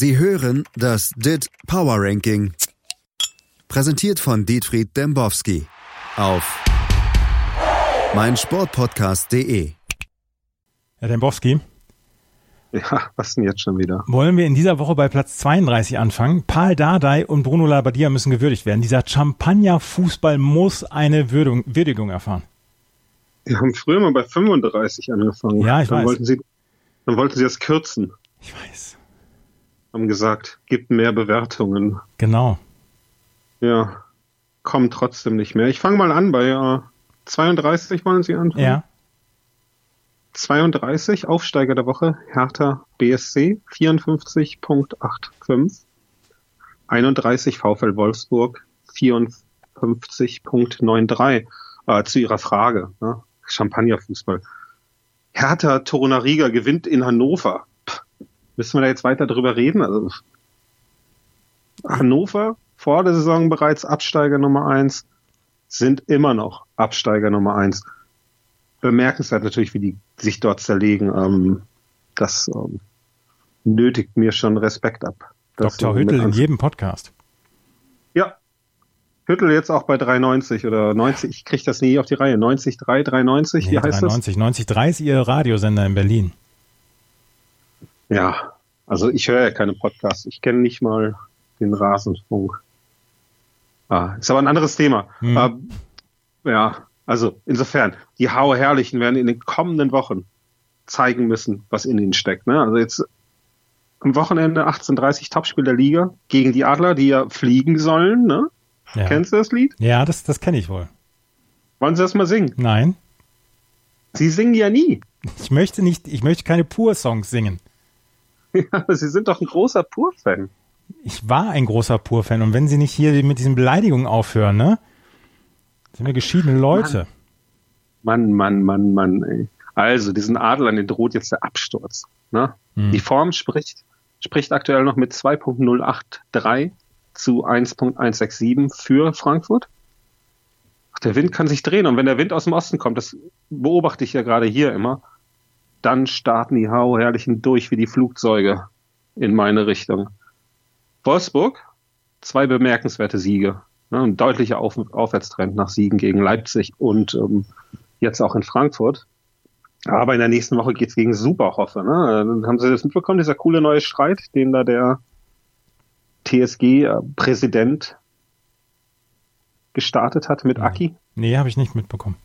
Sie hören das DIT Power Ranking. Präsentiert von Dietfried Dembowski auf meinsportpodcast.de. Herr Dembowski, Ja, was denn jetzt schon wieder? wollen wir in dieser Woche bei Platz 32 anfangen? Paul Dardai und Bruno Labbadia müssen gewürdigt werden. Dieser Champagner-Fußball muss eine Würdigung, Würdigung erfahren. Wir haben früher mal bei 35 angefangen. Ja, ich dann weiß. Wollten sie, dann wollten sie das kürzen. Ich weiß. Haben gesagt, gibt mehr Bewertungen. Genau. Ja, kommen trotzdem nicht mehr. Ich fange mal an bei äh, 32 wollen sie anfangen. Ja. 32, Aufsteiger der Woche, Hertha BSC, 54.85. 31, VfL Wolfsburg, 54.93. Äh, zu Ihrer Frage, ne? Champagnerfußball. Hertha Torunariga gewinnt in Hannover. Müssen wir da jetzt weiter drüber reden? Also, Hannover, vor der Saison bereits Absteiger Nummer eins, sind immer noch Absteiger Nummer eins bemerkenswert natürlich, wie die sich dort zerlegen. Ähm, das ähm, nötigt mir schon Respekt ab. Das Dr. Hüttel in jedem Podcast. Ja. Hüttel jetzt auch bei 3,90 oder 90, ich kriege das nie auf die Reihe. 90, 3, 3,90, wie Nee, heißt 93, 90, 30 Ihr Radiosender in Berlin. das? Ja, also ich höre ja keine Podcasts. Ich kenne nicht mal den Rasenfunk. Ah, ist aber ein anderes Thema. Hm. Ähm, ja, also insofern, die Hauer Herrlichen werden in den kommenden Wochen zeigen müssen, was in ihnen steckt. Ne? Also jetzt am Wochenende 18.30 Topspiel der Liga gegen die Adler, die ja fliegen sollen. Ne? Ja, Kennst du das Lied? ja das, das kenne ich wohl. Wollen Sie das mal singen? Nein, Sie singen ja nie. ich möchte nicht, ich möchte keine Pur-Songs singen. Aber Sie sind doch ein großer Pur-Fan. Ich war ein großer Pur-Fan und wenn Sie nicht hier mit diesen Beleidigungen aufhören, ne? Sind wir geschiedene Leute. Mann, Mann, Mann, Mann. Ey. Also, diesen Adlern, den droht jetzt der Absturz. Ne? Hm. Die Form spricht, spricht aktuell noch mit 2.083 zu 1.167 für Frankfurt. Ach, der Wind kann sich drehen und wenn der Wind aus dem Osten kommt, das beobachte ich ja gerade hier immer, dann starten die Hau Herrlichen durch wie die Flugzeuge in meine Richtung. Wolfsburg, zwei bemerkenswerte Siege. Ne, ein deutlicher Auf Aufwärtstrend nach Siegen gegen Leipzig und ähm, jetzt auch in Frankfurt. Aber in der nächsten Woche geht's gegen Superhoffe. Ne? Dann haben Sie das mitbekommen, dieser coole neue Streit, den da der TSG-Präsident gestartet hat mit. Aki? Nee, habe ich nicht mitbekommen.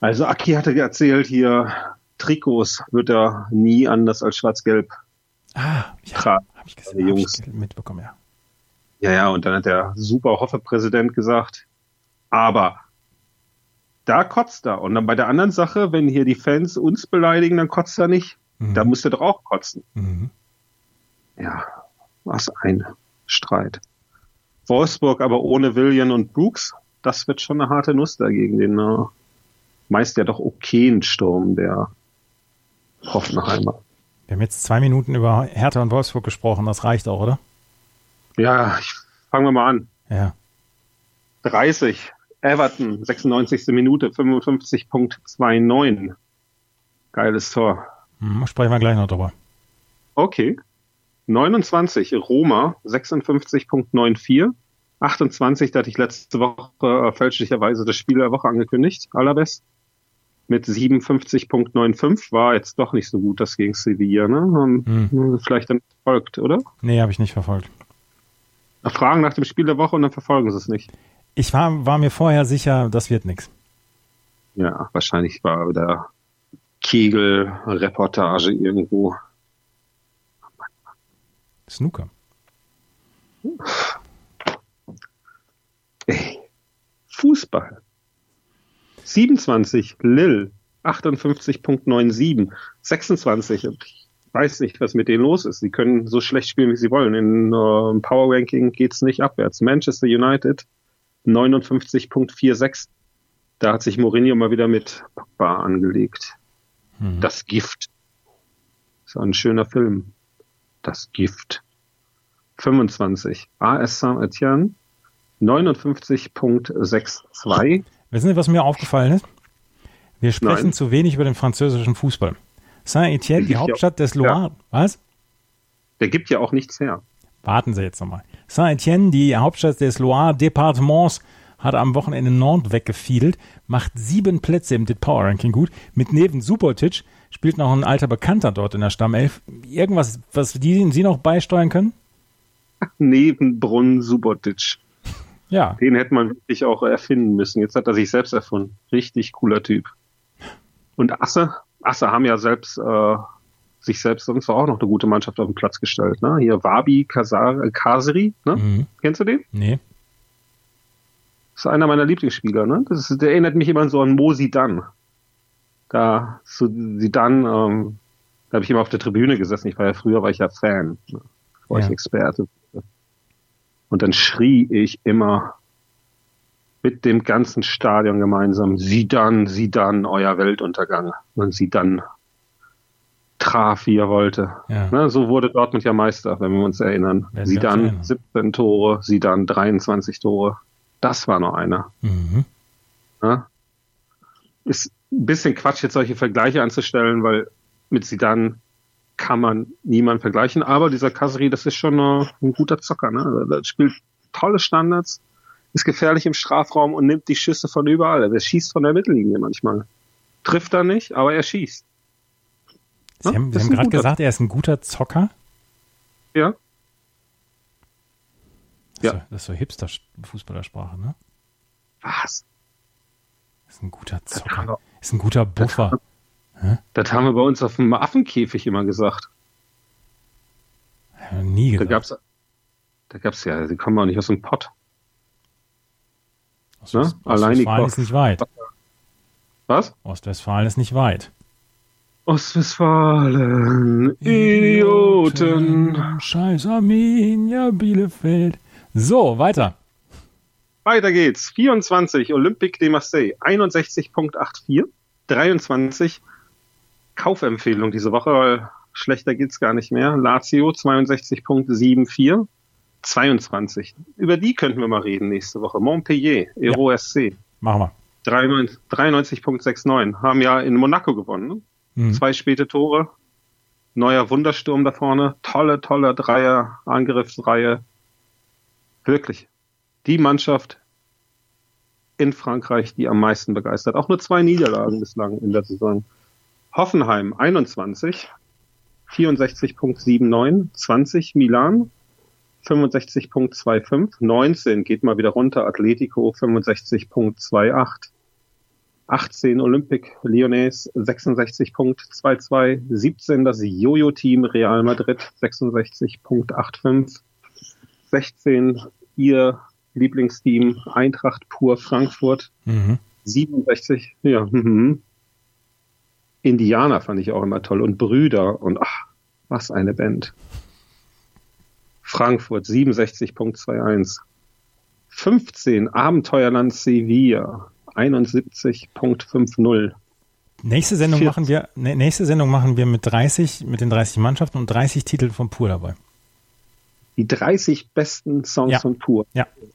Also Aki hatte erzählt hier, Trikots wird er nie anders als schwarz-gelb Ah, ja, tragen. habe ich gesehen, hab Jungs. ich mitbekommen, ja. Ja, ja, und dann hat der Superhoffe-Präsident gesagt, aber da kotzt er. Und dann bei der anderen Sache, wenn hier die Fans uns beleidigen, dann kotzt er nicht. Mhm. Da muss er doch auch kotzen. Mhm. Ja, was ein Streit. Wolfsburg aber ohne William und Brooks, das wird schon eine harte Nuss dagegen, den äh, meist ja doch okayen Sturm der Hoffenheimer. Wir haben jetzt zwei Minuten über Hertha und Wolfsburg gesprochen, das reicht auch, oder? Ja, ich fangen wir mal an. Ja. 30. Everton, 96. Minute, 55.29. Geiles Tor. Hm, sprechen wir gleich noch drüber. Okay. 29. Roma, 56.94. 28. Da hatte ich letzte Woche äh, fälschlicherweise das Spiel der Woche angekündigt. Alabes. Mit 57.95 war jetzt doch nicht so gut, das gegen Sevilla, ne? Hm. Vielleicht dann folgt, oder? Nee, habe ich nicht verfolgt. Fragen nach dem Spiel der Woche und dann verfolgen sie es nicht. Ich war, war mir vorher sicher, das wird nix. Ja, wahrscheinlich war wieder Kegel-Reportage irgendwo. Snooker. Ey, Fußball. 27, Lil, 58.97, 26. und Ich weiß nicht, was mit denen los ist. Sie können so schlecht spielen, wie sie wollen. In äh, Power Ranking geht's nicht abwärts. Manchester United, 59.46. Da hat sich Mourinho mal wieder mit Pogba angelegt. Mhm. Das Gift. Ist ein schöner Film. Das Gift. 25. AS Saint-Etienne. 59.62. Wissen Sie, was mir aufgefallen ist? Wir sprechen Nein. zu wenig über den französischen Fußball. Saint-Etienne, die Hauptstadt des ja. Loire. Was? Der gibt ja auch nichts her. Warten Sie jetzt nochmal. Saint-Etienne, die Hauptstadt des Loire-Departements, hat am Wochenende Nantes weggefiedelt, macht sieben Plätze im DIT Power Ranking gut. Mit Neven Subotic spielt noch ein alter Bekannter dort in der Stammelf. Irgendwas, was die, Sie noch beisteuern können? Neben Brunn Subotic. Ja. Den hätte man wirklich auch erfinden müssen. Jetzt hat er sich selbst erfunden. Richtig cooler Typ. Und Asse, Asse haben ja selbst äh, sich selbst sonst auch noch eine gute Mannschaft auf den Platz gestellt. Ne? Hier Wabi Kasar, Kaseri, ne? Mhm. kennst du den? Nee. Das ist einer meiner Lieblingsspieler. Ne? Das ist, der erinnert mich immer so an Mo Sidan. Da so Sidan, ähm, da habe ich immer auf der Tribüne gesessen. Ich war ja früher war ich ja Fan, ne? war Ja. ich Experte. Und dann schrie ich immer mit dem ganzen Stadion gemeinsam, Sidan, Sidan, euer Weltuntergang. Und Sidan traf, wie er wollte. Ja. Ne, so wurde Dortmund ja Meister, wenn wir uns erinnern. Sidan erinnern. 17 Tore, Sidan 23 Tore. Das war noch einer. Mhm. Ne? Ist ein bisschen Quatsch, jetzt solche Vergleiche anzustellen, weil mit Sidan kann man niemand vergleichen. Aber dieser Kasri, das ist schon ein guter Zocker. Ne? Der spielt tolle Standards, ist gefährlich im Strafraum und nimmt die Schüsse von überall. Er schießt von der Mittellinie manchmal. Trifft er nicht, aber er schießt. Sie Ja, haben, Sie haben gerade gesagt, er ist ein guter Zocker. Ja, Das, Ja. so, das ist so Hipster-Fußballersprache, ne? was? Ist ein guter Zocker. Ist ein guter Buffer. Das haben wir bei uns auf dem Affenkäfig immer gesagt. Ja, Nie Da gesagt. gab's, da gab's ja, die kommen auch nicht aus dem Pott. Ost- ne? Ost- Allein die Ostwestfalen Kopf- ist nicht weit. Was? Ostwestfalen ist nicht weit. Ostwestfalen, Idioten. Scheiß Arminia Bielefeld. So, weiter. Weiter geht's. 24 Olympique de Marseille, 61.84. 23 Kaufempfehlung diese Woche, weil schlechter geht's gar nicht mehr. Lazio 62.74. 22. Über die könnten wir mal reden nächste Woche. Montpellier, Euro SC. Machen wir. 93 93.69. Haben ja in Monaco gewonnen. Ne? Mhm. Zwei späte Tore. Neuer Wundersturm da vorne. Tolle, tolle Dreier, Angriffsreihe. Wirklich. Die Mannschaft in Frankreich, die am meisten begeistert. Auch nur zwei Niederlagen bislang in der Saison. Hoffenheim 21, 64.79, 20 Milan, 65.25, 19 geht mal wieder runter, Atletico 65.28, 18 Olympique Lyonnais 66.22, 17 das Jojo-Team Real Madrid 66.85, 16 ihr Lieblingsteam Eintracht pur Frankfurt Mhm. 67, ja, mhm. Indianer fand ich auch immer toll und Brüder und ach, was eine Band. Frankfurt 67.21. 15 Abenteuerland Sevilla 71.50. Nächste Sendung 40. machen wir, nächste Sendung machen wir mit 30, mit den 30 Mannschaften und 30 Titeln von Pur dabei. Die 30 besten Songs Ja. von Pur. Ja. Wir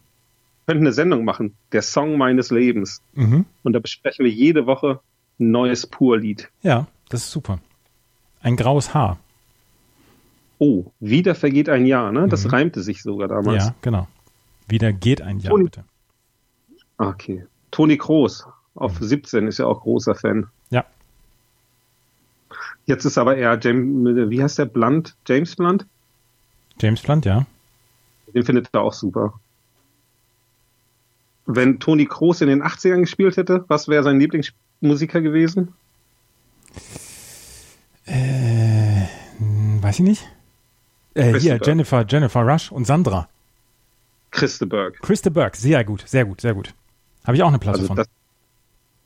könnten eine Sendung machen, der Song meines Lebens. Mhm. Und da besprechen wir jede Woche neues Pur-Lied. Ja, das ist super. Ein graues Haar. Oh, wieder vergeht ein Jahr, ne? Das Mhm. reimte sich sogar damals. Ja, genau. Wieder geht ein Jahr, Toni- bitte. Okay. Toni Kroos auf 17 ist ja auch großer Fan. Ja. Jetzt ist aber eher James, wie heißt der Blunt? James Blunt? James Blunt, ja. Den findet er auch super. Wenn Toni Kroos in den 80ern gespielt hätte, was wäre sein Lieblingsmusiker gewesen? Äh, weiß ich nicht. Äh, hier. Jennifer, Jennifer Rush und Sandra. Christe Berg. Christa Burke, sehr gut, sehr gut, sehr gut. Habe ich auch eine Platte Also von. das,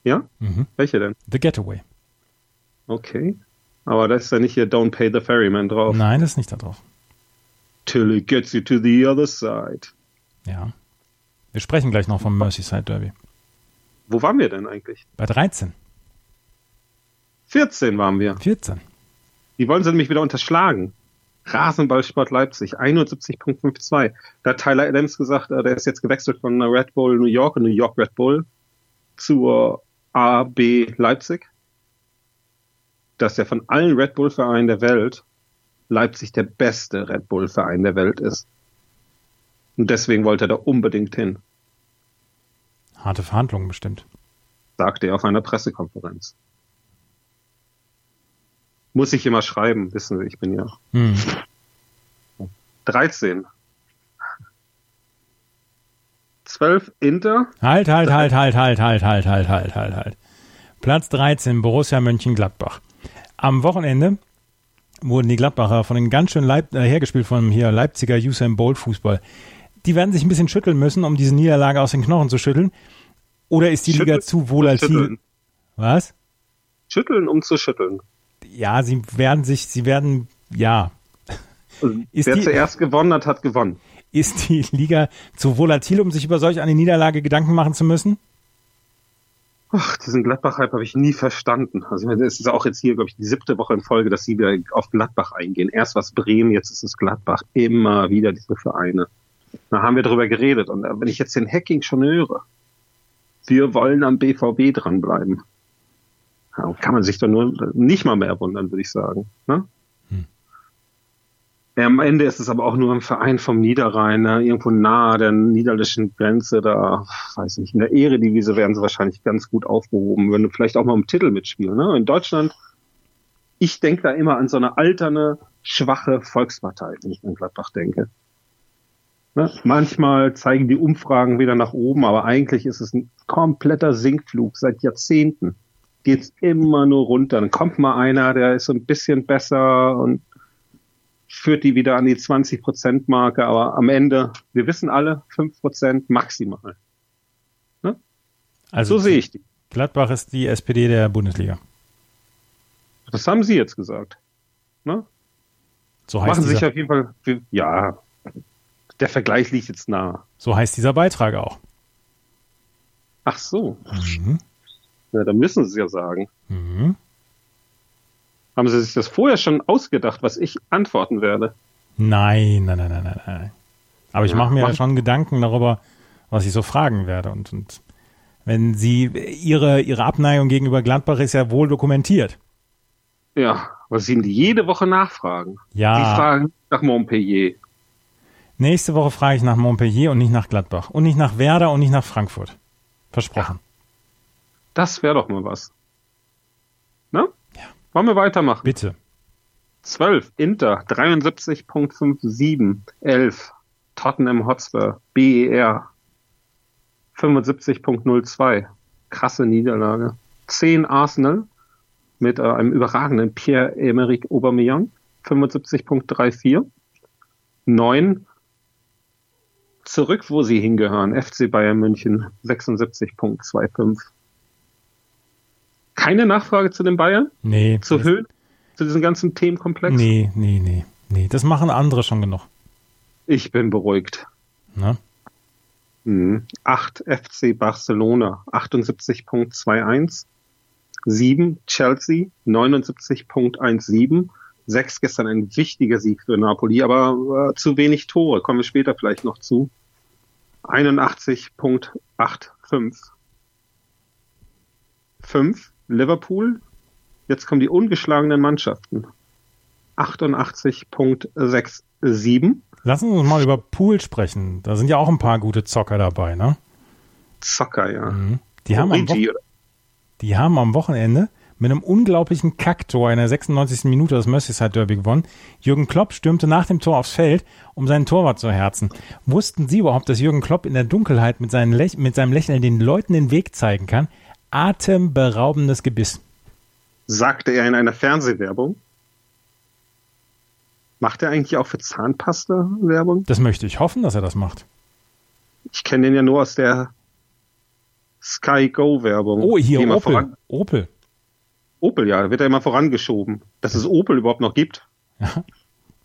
ja? Mhm. Welche denn? The Getaway. Okay. Aber da ist ja nicht hier Don't Pay the Ferryman drauf. Nein, das ist nicht da drauf. Till it gets you to the other side. Ja. Wir sprechen gleich noch vom Merseyside Derby. Wo waren wir denn eigentlich? Bei 13, 14 waren wir. 14. Die wollen sie nämlich wieder unterschlagen. Rasenballsport Leipzig, 71.52. Da hat Tyler Adams gesagt, äh, der ist jetzt gewechselt von Red Bull New York und New York Red Bull zur AB Leipzig. Dass er von allen Red Bull Vereinen der Welt Leipzig der beste Red Bull-Verein der Welt ist. Und deswegen wollte er da unbedingt hin. Harte Verhandlungen bestimmt. Sagte er auf einer Pressekonferenz. Muss ich immer schreiben, wissen Sie, ich bin ja. Hm. 13. 12 Inter. Halt, halt, halt, halt, halt, halt, halt, halt, halt, halt, halt. Platz 13, Borussia Mönchengladbach. Am Wochenende wurden die Gladbacher von den ganz schön Leip äh, hergespielt von hier Leipziger Usain Bolt Fußball. Die werden sich ein bisschen schütteln müssen, um diese Niederlage aus den Knochen zu schütteln. Oder ist die schütteln, Liga zu volatil? Was? Schütteln, um zu schütteln. Ja, sie werden sich, sie werden, ja. Also, wer die, zuerst gewonnen hat, hat gewonnen. Ist die Liga zu volatil, um sich über solch eine Niederlage Gedanken machen zu müssen? Ach, diesen Gladbach-Hype habe ich nie verstanden. Also es ist auch jetzt hier, glaube ich, die siebte Woche in Folge, dass sie wieder auf Gladbach eingehen. Erst war es Bremen, jetzt ist es Gladbach. Immer wieder diese Vereine. Da haben wir drüber geredet. Und wenn ich jetzt den Hacking schon höre, wir wollen am BVB dranbleiben. Ja, kann man sich doch nur nicht mal mehr wundern, würde ich sagen. Ne? am Ende ist es aber auch nur ein Verein vom Niederrhein, ne? irgendwo nahe der niederländischen Grenze, da, weiß nicht, in der Ehredivise werden sie wahrscheinlich ganz gut aufgehoben, wenn du vielleicht auch mal im Titel mitspielen. Ne? In Deutschland, ich denke da immer an so eine alterne, schwache Volkspartei, wenn ich an Gladbach denke. Ne? Manchmal zeigen die Umfragen wieder nach oben, aber eigentlich ist es ein kompletter Sinkflug seit Jahrzehnten. Geht's immer nur runter. Dann kommt mal einer, der ist so ein bisschen besser und führt die wieder an die 20-Prozent-Marke, aber am Ende, wir wissen alle, 5 Prozent maximal. Ne? Also so sehe ich die. Gladbach ist die SPD der Bundesliga. Das haben Sie jetzt gesagt. Ne? So heißt Machen Sie sich auf jeden Fall, ja, der Vergleich liegt jetzt nah. So heißt dieser Beitrag auch. Ach so. Mhm. Ja, dann müssen Sie es ja sagen. Mhm. Haben Sie sich das vorher schon ausgedacht, was ich antworten werde? Nein, nein, nein, nein, nein. Aber ich ja, mache mir ja schon Gedanken darüber, was ich so fragen werde. Und, und wenn Sie Ihre, Ihre Abneigung gegenüber Gladbach ist ja wohl dokumentiert. Ja, was Sie jede Woche nachfragen. Ja. Sie fragen nach Montpellier. Nächste Woche frage ich nach Montpellier und nicht nach Gladbach. Und nicht nach Werder und nicht nach Frankfurt. Versprochen. Ja. Das wäre doch mal was. Ne? Wollen wir weitermachen? Bitte. 12, Inter, 73.57, 11, Tottenham Hotspur, BER, 75.02, krasse Niederlage. 10 Arsenal mit äh, einem überragenden Pierre-Emerick Aubameyang, 75.34. 9 zurück, wo sie hingehören, FC Bayern München, 76.25. Keine Nachfrage zu den Bayern? Nee. Zu Höhen? Zu diesem ganzen Themenkomplex? Nee, nee, nee. Nee, das machen andere schon genug. Ich bin beruhigt. Mhm. 8 FC Barcelona, 78.21. 7 Chelsea, 79.17. 6 gestern ein wichtiger Sieg für Napoli, aber äh, zu wenig Tore. Kommen wir später vielleicht noch zu. 81.85. 5 Liverpool. Jetzt kommen die ungeschlagenen Mannschaften. 88.67. Lassen wir uns mal über Pool sprechen. Da sind ja auch ein paar gute Zocker dabei, ne? Zocker, ja. Mhm. Die, haben am die haben am Wochenende mit einem unglaublichen Kacktor in der 96. Minute das Merseyside Derby gewonnen. Jürgen Klopp stürmte nach dem Tor aufs Feld, um seinen Torwart zu herzen. Wussten Sie überhaupt, dass Jürgen Klopp in der Dunkelheit mit, seinen mit seinem Lächeln den Leuten den Weg zeigen kann? atemberaubendes Gebiss. Sagte er in einer Fernsehwerbung. Macht er eigentlich auch für Zahnpasta Werbung? Das möchte ich hoffen, dass er das macht. Ich kenne den ja nur aus der Sky Go Werbung. Oh, hier Opel. Opel. Opel, ja, wird er immer vorangeschoben. Dass es Opel überhaupt noch gibt. Ja.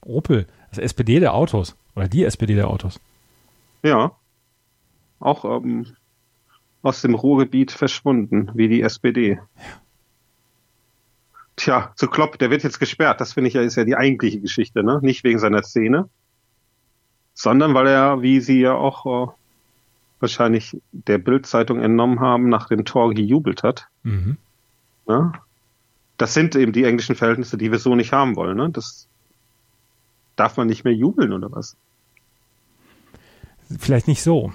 Opel, das SPD der Autos. Oder die SPD der Autos. Ja. Auch ähm, aus dem Ruhrgebiet verschwunden, wie die SPD. Tja, zu Klopp, der wird jetzt gesperrt. Das finde ich ja ist ja die eigentliche Geschichte, ne? Nicht wegen seiner Szene, sondern weil er, wie Sie ja auch äh, wahrscheinlich der Bildzeitung entnommen haben, nach dem Tor gejubelt hat. Mhm. Ja? Das sind eben die englischen Verhältnisse, die wir so nicht haben wollen. Ne? Das darf man nicht mehr jubeln oder was? Vielleicht nicht so.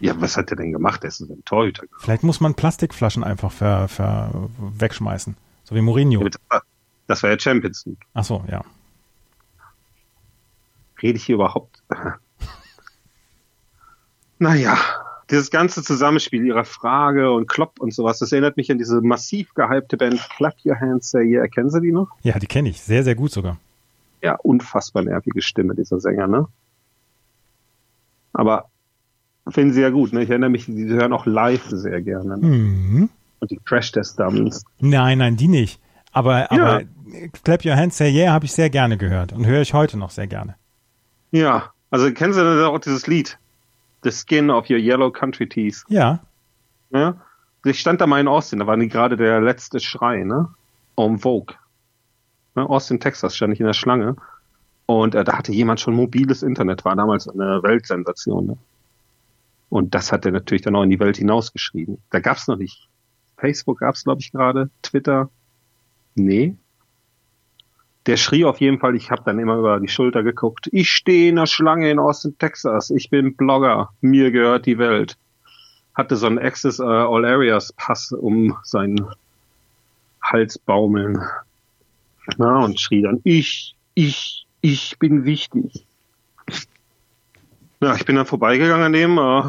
Ja, was hat er denn gemacht? Er ist ein Torhüter. Vielleicht muss man Plastikflaschen einfach ver, ver, wegschmeißen. So wie Mourinho. Das war, das war ja Champions League. Ach so, ja. Rede ich hier überhaupt? naja, dieses ganze Zusammenspiel ihrer Frage und Klopp und sowas, das erinnert mich an diese massiv gehypte Band Clap Your Hands Say Yeah. Kennen Sie die noch? Ja, die kenne ich. Sehr, sehr gut sogar. Ja, unfassbar nervige Stimme, dieser Sänger, ne? Aber finden sie ja gut, ne? Ich erinnere mich, die hören auch live sehr gerne. Ne? Mhm. Und die Crash Test Dummies. Nein, nein, die nicht. Aber, aber Clap Your Hands Say Yeah habe ich sehr gerne gehört und höre ich heute noch sehr gerne. Ja, also kennen Sie denn auch dieses Lied? The Skin of Your Yellow Country Teeth. Ja. Ja. Ich stand da mal in Austin, da war gerade der letzte Schrei, ne? Um Vogue. Ne? Austin, Texas stand ich in der Schlange. Und äh, da hatte jemand schon mobiles Internet, war damals eine Weltsensation. Ne? Und das hat er natürlich dann auch in die Welt hinausgeschrieben. Da gab's noch nicht. Facebook gab's, glaube ich, gerade. Twitter. Nee. Der schrie auf jeden Fall, ich habe dann immer über die Schulter geguckt. Ich stehe in der Schlange in Austin, Texas. Ich bin Blogger. Mir gehört die Welt. Hatte so einen Access uh, All Areas Pass um seinen Hals baumeln. Na, und schrie dann, ich, ich, ich bin wichtig. Ja, ich bin dann vorbeigegangen an dem äh,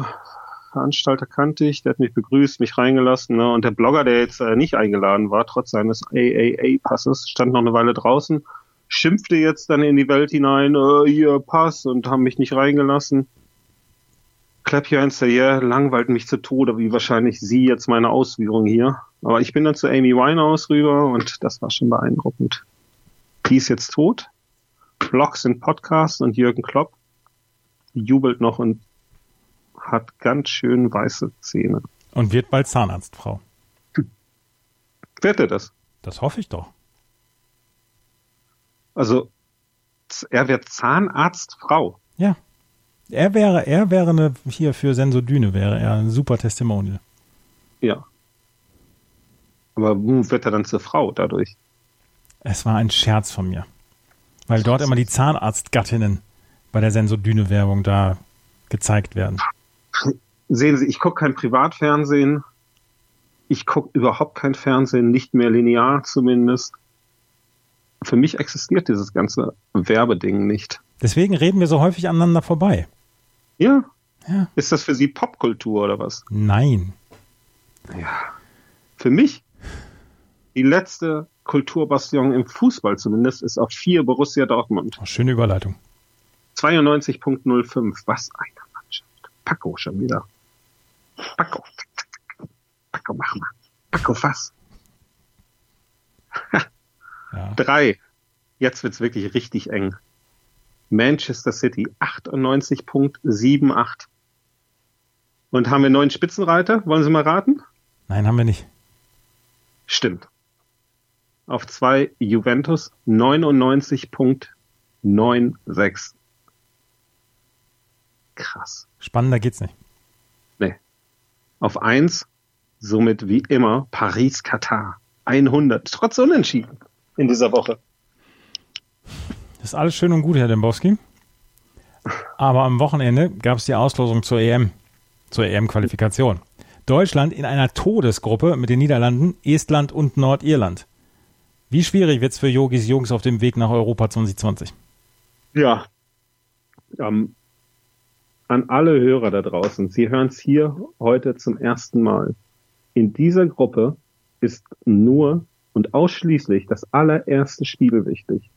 Veranstalter kannte ich, der hat mich begrüßt, mich reingelassen. Ne? Und der Blogger, der jetzt äh, nicht eingeladen war, trotz seines AAA-Passes, stand noch eine Weile draußen, schimpfte jetzt dann in die Welt hinein, äh, hier Pass und haben mich nicht reingelassen. Clap Your Hands yeah, langweilt mich zu Tode, wie wahrscheinlich Sie jetzt meine Ausführung hier. Aber ich bin dann zu Amy Winehouse rüber und das war schon beeindruckend. Die ist jetzt tot. Blogs und Podcasts und Jürgen Klopp jubelt noch und hat ganz schön weiße Zähne. Und wird bald Zahnarztfrau. Wird er das? Das hoffe ich doch. Also, er wird Zahnarztfrau. Ja. Er wäre, er wäre eine, hier für Sensodyne wäre er ein super Testimonial. Ja. Aber wird er dann zur Frau dadurch? Es war ein Scherz von mir. Weil dort immer die Zahnarztgattinnen bei der Sensodyne-Werbung da gezeigt werden. Sehen Sie, ich gucke kein Privatfernsehen. Ich gucke überhaupt kein Fernsehen, nicht mehr linear zumindest. Für mich existiert dieses ganze Werbeding nicht. Deswegen reden wir so häufig aneinander vorbei. Ja. Ja. Ist das für Sie Popkultur oder was? Nein. Ja. Für mich die letzte Kulturbastion im Fußball zumindest ist auf vier Borussia Dortmund. Oh, schöne Überleitung. 92.05. Was eine Mannschaft. Paco schon wieder. Paco. Paco, mach mal. Paco, fass. Ja. Drei. Jetzt wird's wirklich richtig eng. Manchester City 98.78. Und haben wir neuen Spitzenreiter? Wollen Sie mal raten? Nein, haben wir nicht. Stimmt. Auf zwei Juventus 99.96. Krass. Spannender geht's nicht. Nee. Auf eins, somit wie immer, Paris, Katar. 100. Trotz Unentschieden in dieser Woche. Das ist alles schön und gut, Herr Dembowski. Aber am Wochenende gab es die Auslosung zur EM, zur EM-Qualifikation. Deutschland in einer Todesgruppe mit den Niederlanden, Estland und Nordirland. Wie schwierig wird's für Yogis Jungs auf dem Weg nach Europa 2020? Ja. Ähm, an alle Hörer da draußen, Sie hören es hier heute zum ersten Mal. In dieser Gruppe ist nur und ausschließlich das allererste Spiel wichtig.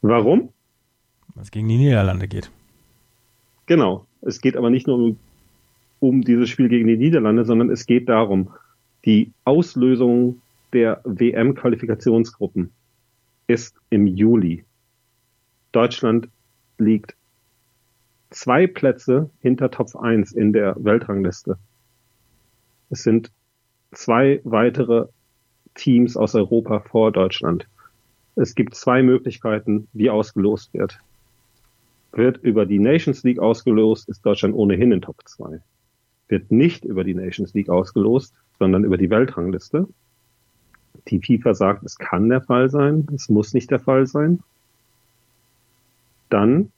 Warum? Was gegen die Niederlande geht. Genau. Es geht aber nicht nur um, um dieses Spiel gegen die Niederlande, sondern es geht darum, die Auslösung der WM-Qualifikationsgruppen ist im Juli. Deutschland liegt zwei Plätze hinter Top 1 in der Weltrangliste. Es sind zwei weitere Teams aus Europa vor Deutschland. Es gibt zwei Möglichkeiten, wie ausgelost wird. Wird über die Nations League ausgelost, ist Deutschland ohnehin in Top 2. Wird nicht über die Nations League ausgelost, sondern über die Weltrangliste. Die FIFA sagt, es kann der Fall sein, es muss nicht der Fall sein. dann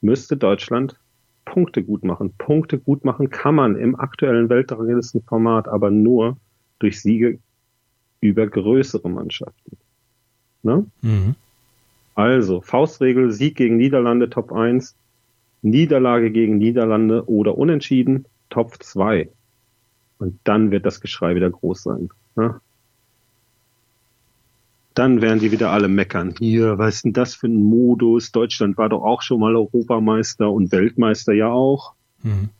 müsste Deutschland Punkte gut machen. Punkte gut machen kann man im aktuellen Weltranglistenformat aber nur durch Siege über größere Mannschaften. Ne? Mhm. Also, Faustregel, Sieg gegen Niederlande, Top 1, Niederlage gegen Niederlande oder Unentschieden, Top 2. Und dann wird das Geschrei wieder groß sein. Ne? Dann werden die wieder alle meckern. Hier, was ist denn das für ein Modus? Deutschland war doch auch schon mal Europameister und Weltmeister ja auch. Mhm.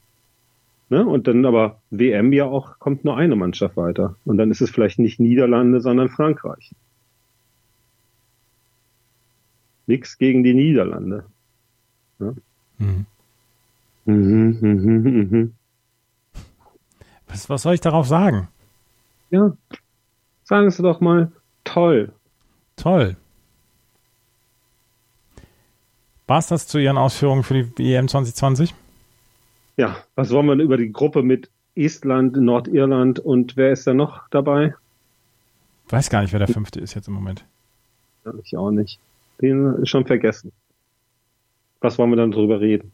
Ne? Und dann aber WM ja auch, kommt nur eine Mannschaft weiter. Und dann ist es vielleicht nicht Niederlande, sondern Frankreich. Nix gegen die Niederlande. Ne? Mhm. Mhm, mhm, mhm. Was, was soll ich darauf sagen? Ja, sagen Sie doch mal, toll. Toll. War es das zu Ihren Ausführungen für die EM 2020? Ja, was wollen wir über die Gruppe mit Estland, Nordirland und wer ist da noch dabei? Weiß gar nicht, wer der fünfte ist jetzt im Moment. Ich auch nicht. Den ist schon vergessen. Was wollen wir dann drüber reden?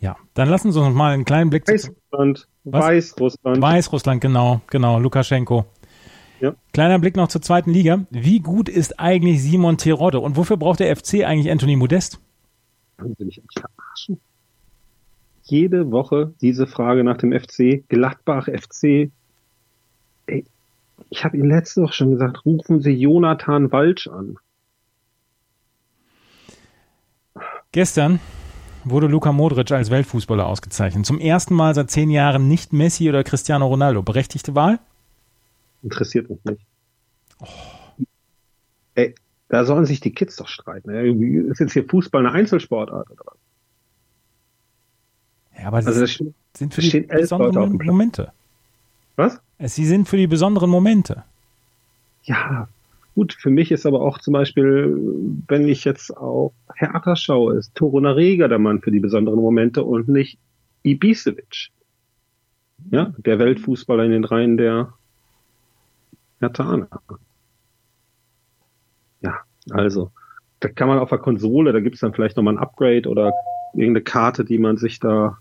Ja, dann lassen Sie uns mal einen kleinen Blick Weißrussland, Weißrussland. Weißrussland, genau, genau, Lukaschenko. Ja. Kleiner Blick noch zur zweiten Liga. Wie gut ist eigentlich Simon Terodde und wofür braucht der FC eigentlich Anthony Modest? Wollen Sie mich eigentlich verarschen? Jede Woche diese Frage nach dem FC, Gladbach FC. Ey, ich habe Ihnen letzte Woche schon gesagt, rufen Sie Jonathan Walsch an. Gestern wurde Luka Modric als Weltfußballer ausgezeichnet. Zum ersten Mal seit zehn Jahren nicht Messi oder Cristiano Ronaldo. Berechtigte Wahl? Interessiert mich nicht. Oh. Ey, da sollen sich die Kids doch streiten. Ist jetzt hier Fußball eine Einzelsportart oder was? Ja, aber also das sind für die besonderen Momente. Was? Sie sind für die besonderen Momente. Ja, Gut, für mich ist aber auch zum Beispiel, wenn ich jetzt auf Hertha schaue, ist Toruna Rega der Mann für die besonderen Momente und nicht Ibisevic. Ja, der Weltfußballer in den Reihen der Hertha. Ja, also, da kann man auf der Konsole, da gibt es dann vielleicht nochmal ein Upgrade oder irgendeine Karte, die man sich da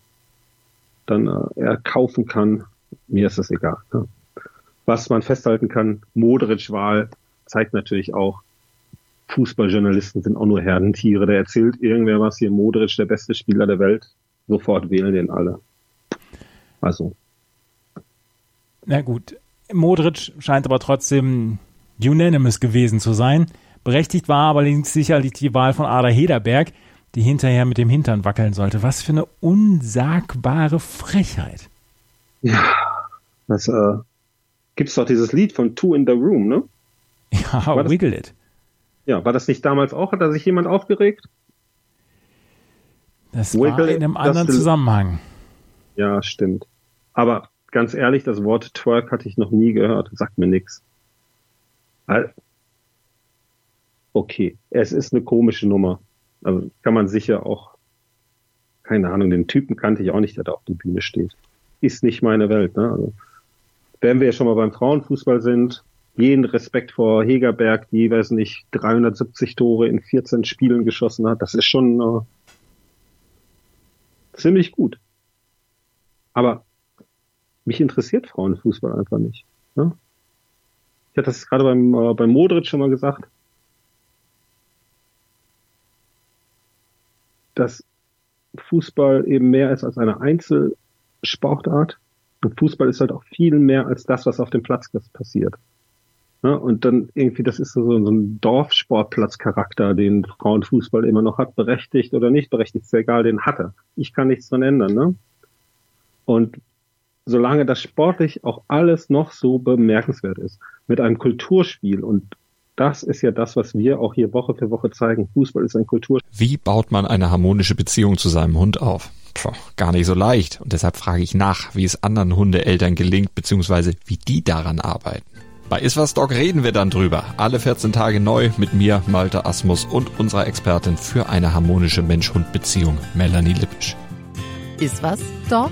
dann äh, erkaufen kann. Mir ist das egal. Ne? Was man festhalten kann, Modric-Wahl zeigt natürlich auch, Fußballjournalisten sind auch nur Herdentiere. Der erzählt irgendwer was hier, Modric, der beste Spieler der Welt. Sofort wählen den alle. Also. Na gut. Modric scheint aber trotzdem unanimous gewesen zu sein. Berechtigt war aber sicherlich die Wahl von Ada Hederberg, die hinterher mit dem Hintern wackeln sollte. Was für eine unsagbare Frechheit. Ja, das äh, gibt's doch dieses Lied von Two in the Room, ne? Ja, war Wiggle das, It. Ja, war das nicht damals auch? Hat da sich jemand aufgeregt? Das Wiggle war in einem anderen Zusammenhang. Ja, stimmt. Aber ganz ehrlich, das Wort Twerk hatte ich noch nie gehört. Sagt mir nichts. Okay, es ist eine komische Nummer. Also kann man sicher auch, keine Ahnung, den Typen kannte ich auch nicht, der da auf der Bühne steht. Ist nicht meine Welt. Ne? Also, wenn wir schon mal beim Frauenfußball sind, jeden Respekt vor Hegerberg, die, weiß nicht, 370 Tore in 14 Spielen geschossen hat. Das ist schon äh, ziemlich gut. Aber mich interessiert Frauenfußball einfach nicht. Ne? Ich hatte das gerade beim, äh, beim Modric schon mal gesagt. Dass Fußball eben mehr ist als eine Einzelsportart. Und Fußball ist halt auch viel mehr als das, was auf dem Platz passiert. Ja, und dann irgendwie, das ist so, so ein Dorfsportplatzcharakter, den Frauenfußball immer noch hat, berechtigt oder nicht berechtigt, ist ja egal, den hat er. Ich kann nichts dran ändern, ne? Und solange das sportlich auch alles noch so bemerkenswert ist, mit einem Kulturspiel und das ist ja das, was wir auch hier Woche für Woche zeigen. Fußball ist ein Kulturspiel. Wie baut man eine harmonische Beziehung zu seinem Hund auf? Puh, gar nicht so leicht. Und deshalb frage ich nach, wie es anderen Hundeeltern gelingt, beziehungsweise wie die daran arbeiten. Bei Iswas Dog reden wir dann drüber. Alle 14 Tage neu mit mir, Malte Asmus und unserer Expertin für eine harmonische Mensch-Hund-Beziehung, Melanie Lippisch. Iswas Dog